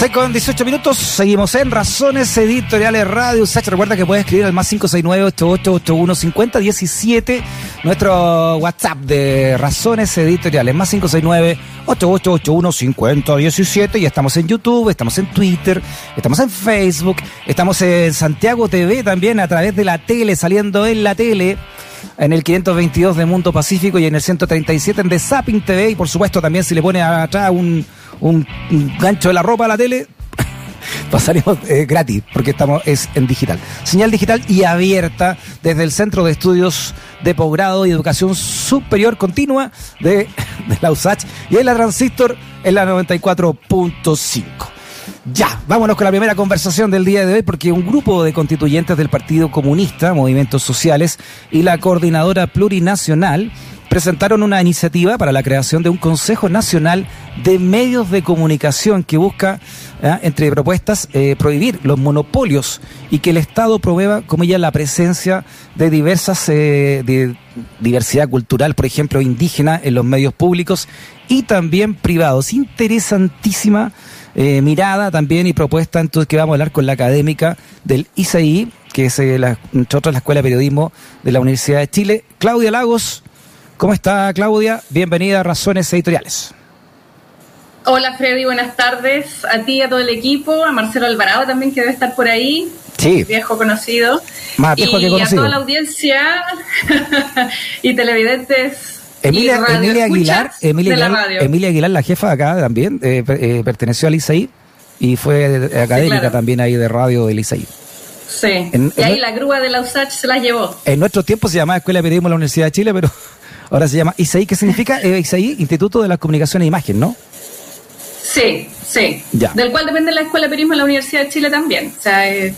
6 con 18 minutos, seguimos en Razones Editoriales Radio Sach. Recuerda que puedes escribir al más 569-8881-5017, nuestro WhatsApp de Razones Editoriales, más 569-8881-5017. Y estamos en YouTube, estamos en Twitter, estamos en Facebook, estamos en Santiago TV también a través de la tele, saliendo en la tele en el 522 de Mundo Pacífico y en el 137 en The Zapping TV. Y por supuesto también si le pone atrás un, un, gancho de la ropa a la tele, pasaremos eh, gratis, porque estamos es en digital. Señal digital y abierta desde el Centro de Estudios de Posgrado y Educación Superior Continua de, de la USACH y en la Transistor en la 94.5. Ya, vámonos con la primera conversación del día de hoy porque un grupo de constituyentes del Partido Comunista, Movimientos Sociales y la Coordinadora Plurinacional presentaron una iniciativa para la creación de un Consejo Nacional de Medios de Comunicación que busca, ¿eh? entre propuestas, eh, prohibir los monopolios y que el Estado provea, como ya, la presencia de diversas, eh, de diversidad cultural, por ejemplo, indígena en los medios públicos y también privados. Interesantísima mirada también y propuesta, entonces que vamos a hablar con la académica del ICI, que es la, entre otras la Escuela de Periodismo de la Universidad de Chile, Claudia Lagos. ¿Cómo está Claudia? Bienvenida a Razones Editoriales. Hola Freddy, buenas tardes a ti, a todo el equipo, a Marcelo Alvarado también que debe estar por ahí, sí. viejo conocido. Más viejo y que conocido. a toda la audiencia y televidentes. Emilia, y Emilia Aguilar, Emilia de la Aguilar, radio. Emilia Aguilar, la jefa acá también, eh, eh, perteneció al ICI y fue académica claro. también ahí de radio del ICI. Sí, En- y ahí en- la grúa de la USACH se la llevó. En nuestro tiempo se llamaba Escuela de Periodismo de la Universidad de Chile, pero ahora se llama ICI. ¿Qué significa eh, ICI? Instituto de la Comunicación e Imagen, ¿no? Sí, sí. Ya. Del cual depende la Escuela de Periodismo de la Universidad de Chile también. O sea, eh,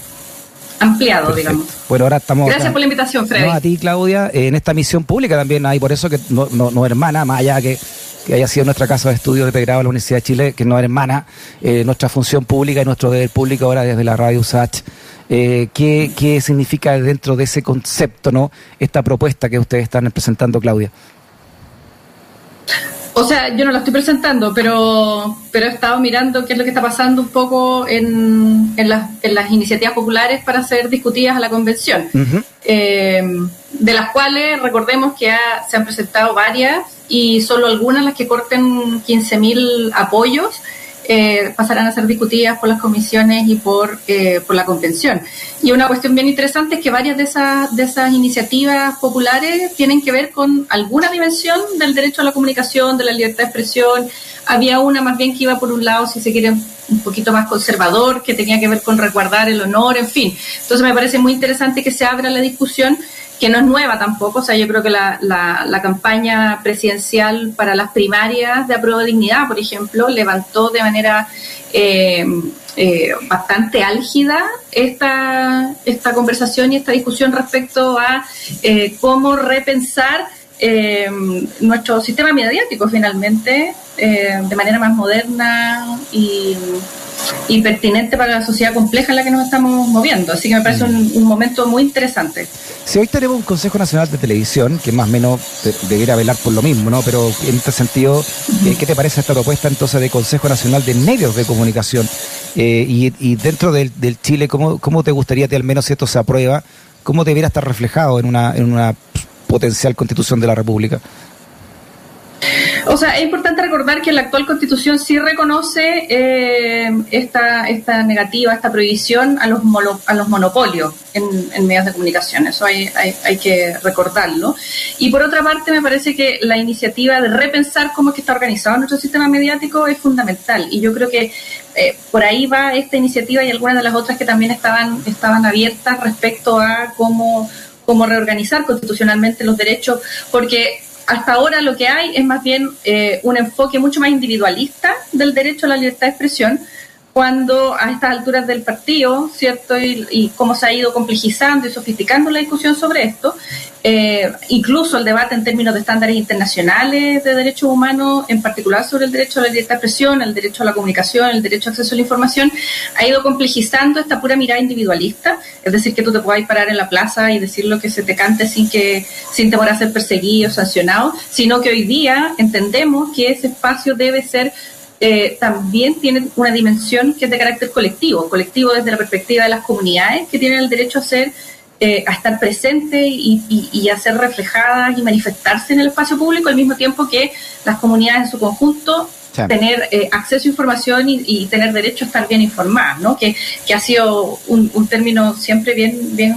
ampliado, Perfecto. digamos. Bueno, ahora estamos. Gracias acá. por la invitación, Freddy. No, a ti, Claudia, en esta misión pública también hay, por eso que no, no, no hermana, más allá que, que haya sido nuestra casa de estudio de pregrado de la Universidad de Chile, que no es hermana, eh, nuestra función pública y nuestro deber público ahora desde la radio USACH. Eh, ¿qué, ¿Qué significa dentro de ese concepto, no? Esta propuesta que ustedes están presentando, Claudia. O sea, yo no la estoy presentando, pero, pero he estado mirando qué es lo que está pasando un poco en, en, las, en las iniciativas populares para ser discutidas a la convención. Eh, de las cuales recordemos que ha- se han presentado varias y solo algunas, las que corten 15.000 apoyos, eh, pasarán a ser discutidas por las comisiones y por, eh, por la convención. Y una cuestión bien interesante es que varias de esas, de esas iniciativas populares tienen que ver con alguna dimensión del derecho a la comunicación, de la libertad de expresión. Había una más bien que iba por un lado, si se quiere, un poquito más conservador, que tenía que ver con resguardar el honor, en fin. Entonces me parece muy interesante que se abra la discusión que no es nueva tampoco, o sea, yo creo que la, la, la campaña presidencial para las primarias de apruebo de dignidad, por ejemplo, levantó de manera eh, eh, bastante álgida esta, esta conversación y esta discusión respecto a eh, cómo repensar eh, nuestro sistema mediático finalmente eh, de manera más moderna y, y pertinente para la sociedad compleja en la que nos estamos moviendo. Así que me parece un, un momento muy interesante. Si hoy tenemos un Consejo Nacional de Televisión, que más o menos de- debería velar por lo mismo, ¿no? Pero en este sentido, eh, ¿qué te parece esta propuesta entonces de Consejo Nacional de Medios de Comunicación? Eh, y, y dentro del, del Chile, ¿cómo, ¿cómo te gustaría que al menos si esto se aprueba, cómo debiera estar reflejado en una, en una potencial constitución de la República? O sea, es importante recordar que la actual constitución sí reconoce eh, esta, esta negativa, esta prohibición a los, mono- a los monopolios en, en medios de comunicación. Eso hay, hay, hay que recordarlo. Y por otra parte, me parece que la iniciativa de repensar cómo es que está organizado nuestro sistema mediático es fundamental. Y yo creo que eh, por ahí va esta iniciativa y algunas de las otras que también estaban, estaban abiertas respecto a cómo, cómo reorganizar constitucionalmente los derechos, porque hasta ahora lo que hay es más bien eh, un enfoque mucho más individualista del derecho a la libertad de expresión, cuando a estas alturas del partido, ¿cierto? Y, y cómo se ha ido complejizando y sofisticando la discusión sobre esto, eh, incluso el debate en términos de estándares internacionales de derechos humanos, en particular sobre el derecho a la de expresión, el derecho a la comunicación, el derecho a acceso a la información, ha ido complejizando esta pura mirada individualista, es decir, que tú te puedas parar en la plaza y decir lo que se te cante sin que sin temor a ser perseguido, sancionado, sino que hoy día entendemos que ese espacio debe ser eh, también tiene una dimensión que es de carácter colectivo, colectivo desde la perspectiva de las comunidades que tienen el derecho a ser eh, a estar presentes y, y, a ser reflejadas y manifestarse en el espacio público al mismo tiempo que las comunidades en su conjunto tener eh, acceso a información y, tener derecho a estar bien informadas, ¿no? Que, que ha sido un, un, término siempre bien, bien,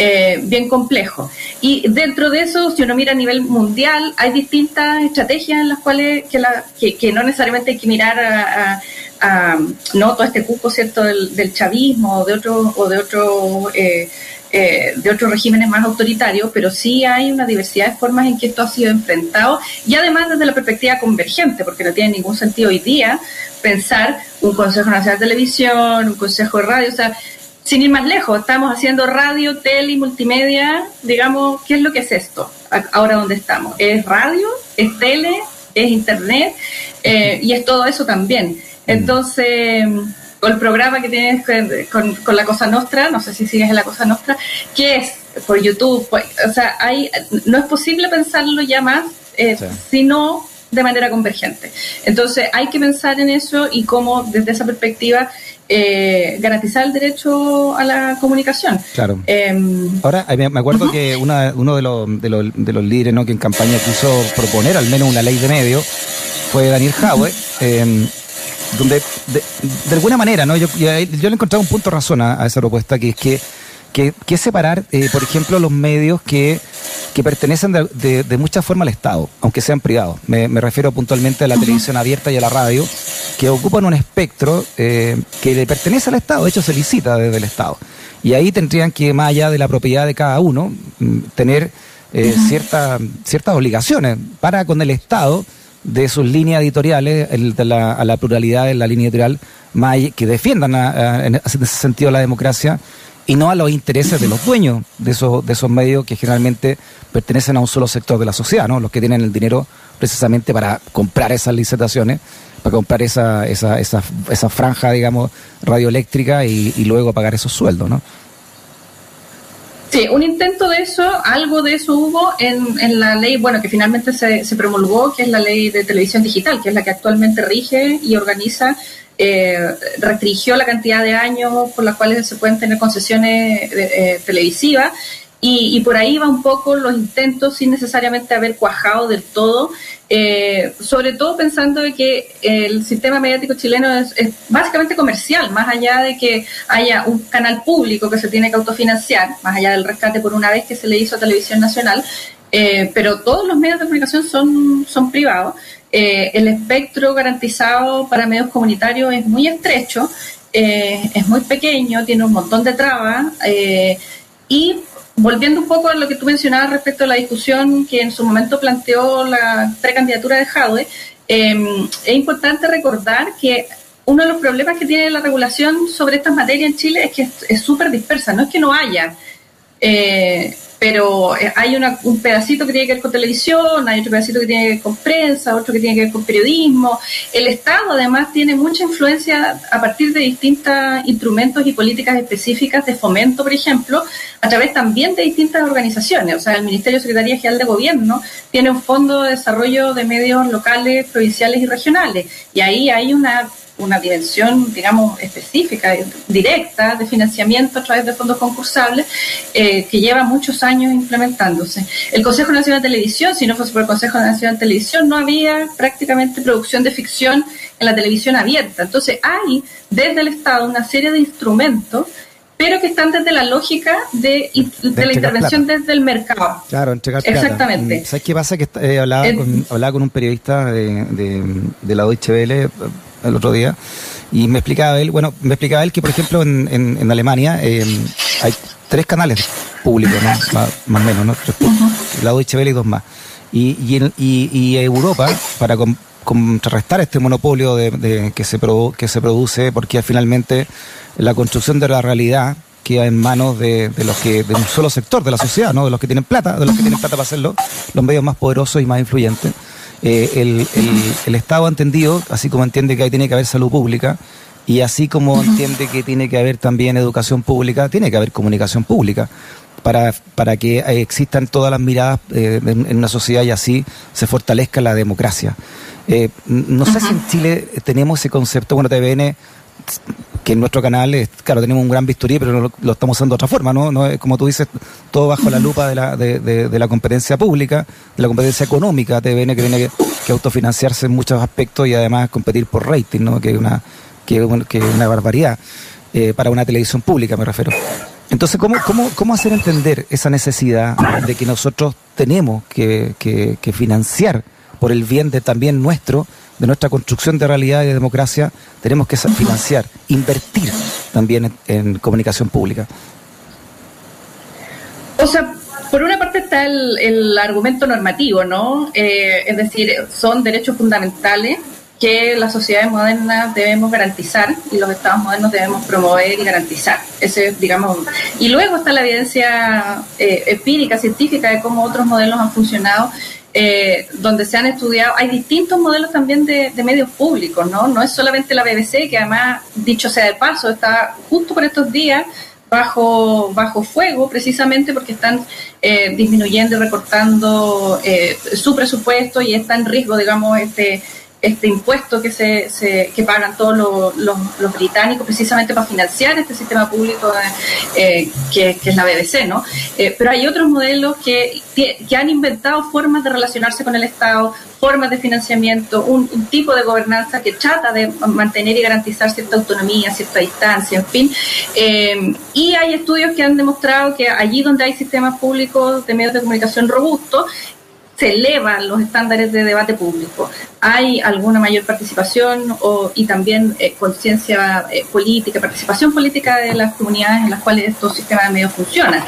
eh, bien complejo. Y dentro de eso, si uno mira a nivel mundial, hay distintas estrategias en las cuales que, la, que, no necesariamente hay que mirar a, no todo este cupo cierto del, del chavismo o de otro o de otro eh, eh, de otros regímenes más autoritarios, pero sí hay una diversidad de formas en que esto ha sido enfrentado y además desde la perspectiva convergente, porque no tiene ningún sentido hoy día pensar un Consejo Nacional de Televisión, un Consejo de Radio, o sea, sin ir más lejos, estamos haciendo radio, tele multimedia, digamos, ¿qué es lo que es esto? Ahora dónde estamos. ¿Es radio? ¿Es tele? ¿Es internet? Eh, y es todo eso también. Mm. Entonces con el programa que tienes con, con, la Cosa Nostra, no sé si sigues en la Cosa Nostra, que es por YouTube, pues, o sea, hay, no es posible pensarlo ya más, eh, sino de manera convergente. Entonces hay que pensar en eso y cómo desde esa perspectiva eh, garantizar el derecho a la comunicación. Claro. Em, Ahora, me acuerdo que una, uno de los, de, los, de los líderes ¿no? que en campaña quiso proponer al menos una ley de medios fue Daniel Jaue donde de, alguna manera, ¿no? Yo, yo, le he encontrado un punto de razón a, esa propuesta, que es que, que, que separar, eh, por ejemplo, los medios que, que pertenecen de, de, mucha forma al Estado, aunque sean privados. Me, me refiero puntualmente a la televisión abierta y a la radio, que ocupan un espectro eh, que le pertenece al Estado, de hecho se licita desde el Estado. Y ahí tendrían que, más allá de la propiedad de cada uno, mm, tener eh, ciertas obligaciones para con el Estado de sus líneas editoriales, el, de la, a la pluralidad en la línea editorial, que defiendan en ese sentido la democracia y no a los intereses de los dueños de esos, de esos medios que generalmente pertenecen a un solo sector de la sociedad, ¿no? los que tienen el dinero precisamente para comprar esas licitaciones, para comprar esa, esa, esa, esa franja, digamos, radioeléctrica y, luego pagar esos sueldos. ¿no? Sí, un intento de eso, algo de eso hubo en, en la ley, bueno, que finalmente se, se, promulgó, que es la ley de televisión digital, que es la que actualmente rige y organiza, eh, restringió la cantidad de años por las cuales se pueden tener concesiones eh, eh televisivas y, por ahí va un poco los intentos sin necesariamente haber cuajado del todo, eh, sobre todo pensando de que el sistema mediático chileno es, básicamente comercial, más allá de que haya un canal público que se tiene que autofinanciar, más allá del rescate por una vez que se le hizo a Televisión Nacional, eh, pero todos los medios de comunicación son, son privados. Eh, el espectro garantizado para medios comunitarios es muy estrecho, es muy pequeño, tiene un montón de trabas y volviendo un poco a lo que tú mencionabas respecto a la discusión que en su momento planteó la precandidatura de Jaude, em, es importante recordar que uno de los problemas que tiene la regulación sobre estas materias en Chile es que es súper dispersa, no es que no haya. Eh, pero eh, hay una, un pedacito que tiene que ver con televisión, hay otro pedacito que tiene que ver con prensa, otro que tiene que ver con periodismo. El Estado además tiene mucha influencia a partir de distintos instrumentos y políticas específicas de fomento, por ejemplo, a través también de distintas organizaciones. O sea, el Ministerio de Secretaría General de Gobierno tiene un fondo de desarrollo de medios locales, provinciales y regionales. Y ahí hay una una dimensión, digamos, específica, directa de financiamiento a través de fondos concursables eh, que lleva muchos años implementándose. El Consejo Nacional de Televisión, si no fuese por el Consejo Nacional de Televisión, no había prácticamente producción de ficción en la televisión abierta. Entonces hay desde el Estado una serie de instrumentos pero que están desde la lógica de, de, la intervención desde el mercado. Claro, entregar. Exactamente. Mm, ¿Sabes qué pasa? Que eh, hablaba, con, hablaba con un periodista de, de, de la Deutsche Welle el otro día, y me explicaba él, bueno, me explicaba él que, por ejemplo, en, en, Alemania eh, hay tres canales públicos, más, o menos, ¿no? La Deutsche Welle y dos más. Y, y, y, y Europa, para contrarrestar este monopolio de, que, se que se produce, porque finalmente la construcción de la realidad queda en manos de, de, los que de un solo sector de la sociedad, ¿no? de los que tienen plata, de los que tienen plata para hacerlo, los medios más poderosos y más influyentes. Eh, el, el, Estado ha entendido, así como entiende que ahí tiene que haber salud pública, y así como entiende que tiene que haber también educación pública, tiene que haber comunicación pública para, para que existan todas las miradas eh, en, una sociedad y así se fortalezca la democracia. Eh, no sé si en Chile tenemos ese concepto, bueno, TVN que en nuestro canal, es, claro, tenemos un gran bisturí, pero lo, estamos usando de otra forma, ¿no? no es, como tú dices, todo bajo la lupa de la, de, de, la competencia pública, de la competencia económica, TVN que tiene que, autofinanciarse en muchos aspectos y además competir por rating, ¿no? Que es una, que, que una barbaridad eh, para una televisión pública, me refiero. Entonces, ¿cómo, cómo, ¿cómo hacer entender esa necesidad de que nosotros tenemos que, que, que financiar por el bien de también nuestro de nuestra construcción de realidad y de democracia, tenemos que financiar, invertir también en, comunicación pública. O sea, por una parte está el, argumento normativo, ¿no? Eh, es decir, son derechos fundamentales que las sociedades modernas debemos garantizar y los estados modernos debemos promover y garantizar. Ese, digamos, y luego está la evidencia eh, empírica, científica de cómo otros modelos han funcionado eh, donde se han estudiado, hay distintos modelos también de, medios públicos, ¿no? No es solamente la BBC, que además, dicho sea de paso, está justo por estos días bajo, bajo fuego, precisamente porque están eh, disminuyendo y recortando eh, su presupuesto y está en riesgo, digamos, este este impuesto que se, se que pagan todos los, los, británicos precisamente para financiar este sistema público eh, que, que, es la BBC, ¿no? Eh, pero hay otros modelos que, que han inventado formas de relacionarse con el Estado, formas de financiamiento, un, tipo de gobernanza que trata de mantener y garantizar cierta autonomía, cierta distancia, en fin. Eh, y hay estudios que han demostrado que allí donde hay sistemas públicos de medios de comunicación robustos, se elevan los estándares de debate público. Hay alguna mayor participación y también eh, conciencia eh, política, participación política de las comunidades en las cuales estos sistemas de medios funcionan.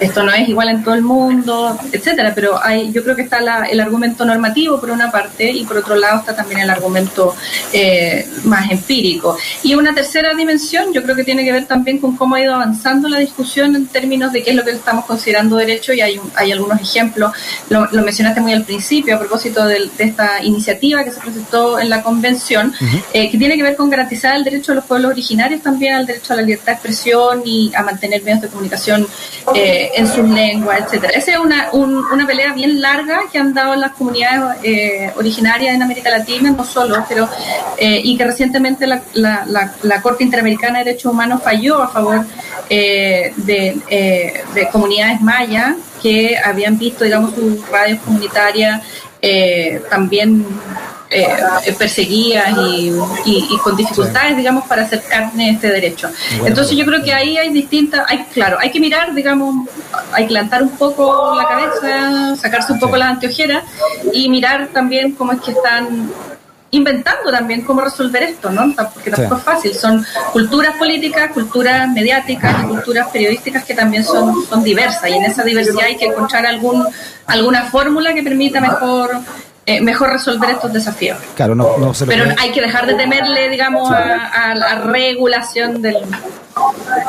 Esto no es igual en todo el mundo, etcétera, pero hay, yo creo que está el argumento normativo por una parte y por otro lado está también el argumento eh, más empírico. Y una tercera dimensión, yo creo que tiene que ver también con cómo ha ido avanzando la discusión en términos de qué es lo que estamos considerando derecho y hay, hay algunos ejemplos, lo, lo mencionaste muy al principio a propósito de, esta iniciativa que se presentó en la convención, eh, que tiene que ver con garantizar el derecho de los pueblos originarios también al derecho a la libertad de expresión y a mantener medios de comunicación eh, en sus lenguas, etcétera. Esa es una, una pelea bien larga que han dado las comunidades eh, originarias en América Latina, no solo, pero y que recientemente la, la, la, Corte Interamericana de Derechos Humanos falló a favor de, de comunidades mayas que habían visto, digamos, sus radios comunitarias eh, también eh, perseguidas y, con dificultades, digamos, para hacer carne este derecho. Entonces yo creo que ahí hay distintas, hay, claro, hay que mirar, digamos, hay que un poco la cabeza, sacarse un poco las anteojeras y mirar también cómo es que están inventando también cómo resolver esto, ¿no? Porque tampoco es fácil. Son culturas políticas, culturas mediáticas y culturas periodísticas que también son, son diversas. Y en esa diversidad hay que encontrar algún, alguna fórmula que permita mejor eh, mejor resolver estos desafíos. Claro, no, no se Pero hay que dejar de temerle, digamos, a, la regulación del...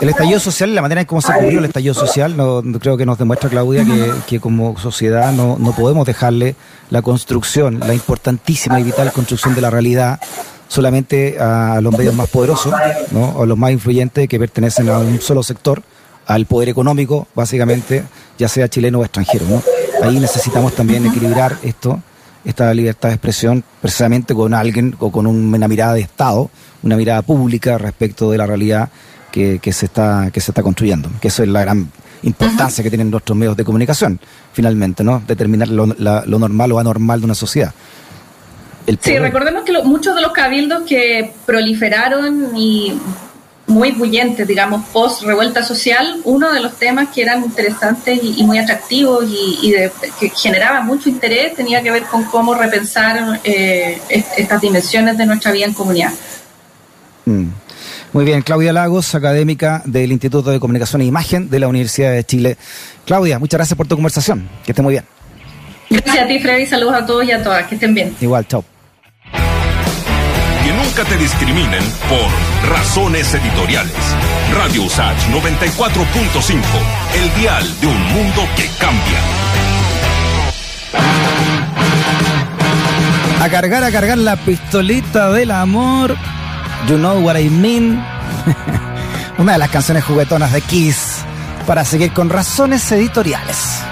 El estallido social, la manera en cómo se ocurrió el estallido social, no, creo que nos demuestra, Claudia, que, que como sociedad no, no podemos dejarle la construcción, la importantísima y vital construcción de la realidad solamente a los medios más poderosos, ¿no? o los más influyentes que pertenecen a un solo sector, al poder económico, básicamente, ya sea chileno o extranjero. ¿no? Ahí necesitamos también equilibrar esto esta libertad de expresión precisamente con alguien o con una mirada de Estado, una mirada pública respecto de la realidad que, se, está, que se está construyendo. Que eso es la gran importancia que tienen nuestros medios de comunicación, finalmente, ¿no? Determinar lo, lo normal o anormal de una sociedad. Sí, recordemos que muchos de los cabildos que proliferaron y muy bullentes, digamos, post revuelta social, uno de los temas que eran interesantes y, muy atractivos y, que generaba mucho interés tenía que ver con cómo repensar eh, estas dimensiones de nuestra vida en comunidad. Mm. Muy bien, Claudia Lagos, académica del Instituto de Comunicación e Imagen de la Universidad de Chile. Claudia, muchas gracias por tu conversación. Que esté muy bien. Gracias a ti, Freddy. Saludos a todos y a todas. Que estén bien. Igual, chao nunca te discriminen por razones editoriales. Radio Usach 94.5, el dial de un mundo que cambia. A cargar, a cargar la pistolita del amor. You know what I mean. Una de las canciones juguetonas de Kiss para seguir con razones editoriales.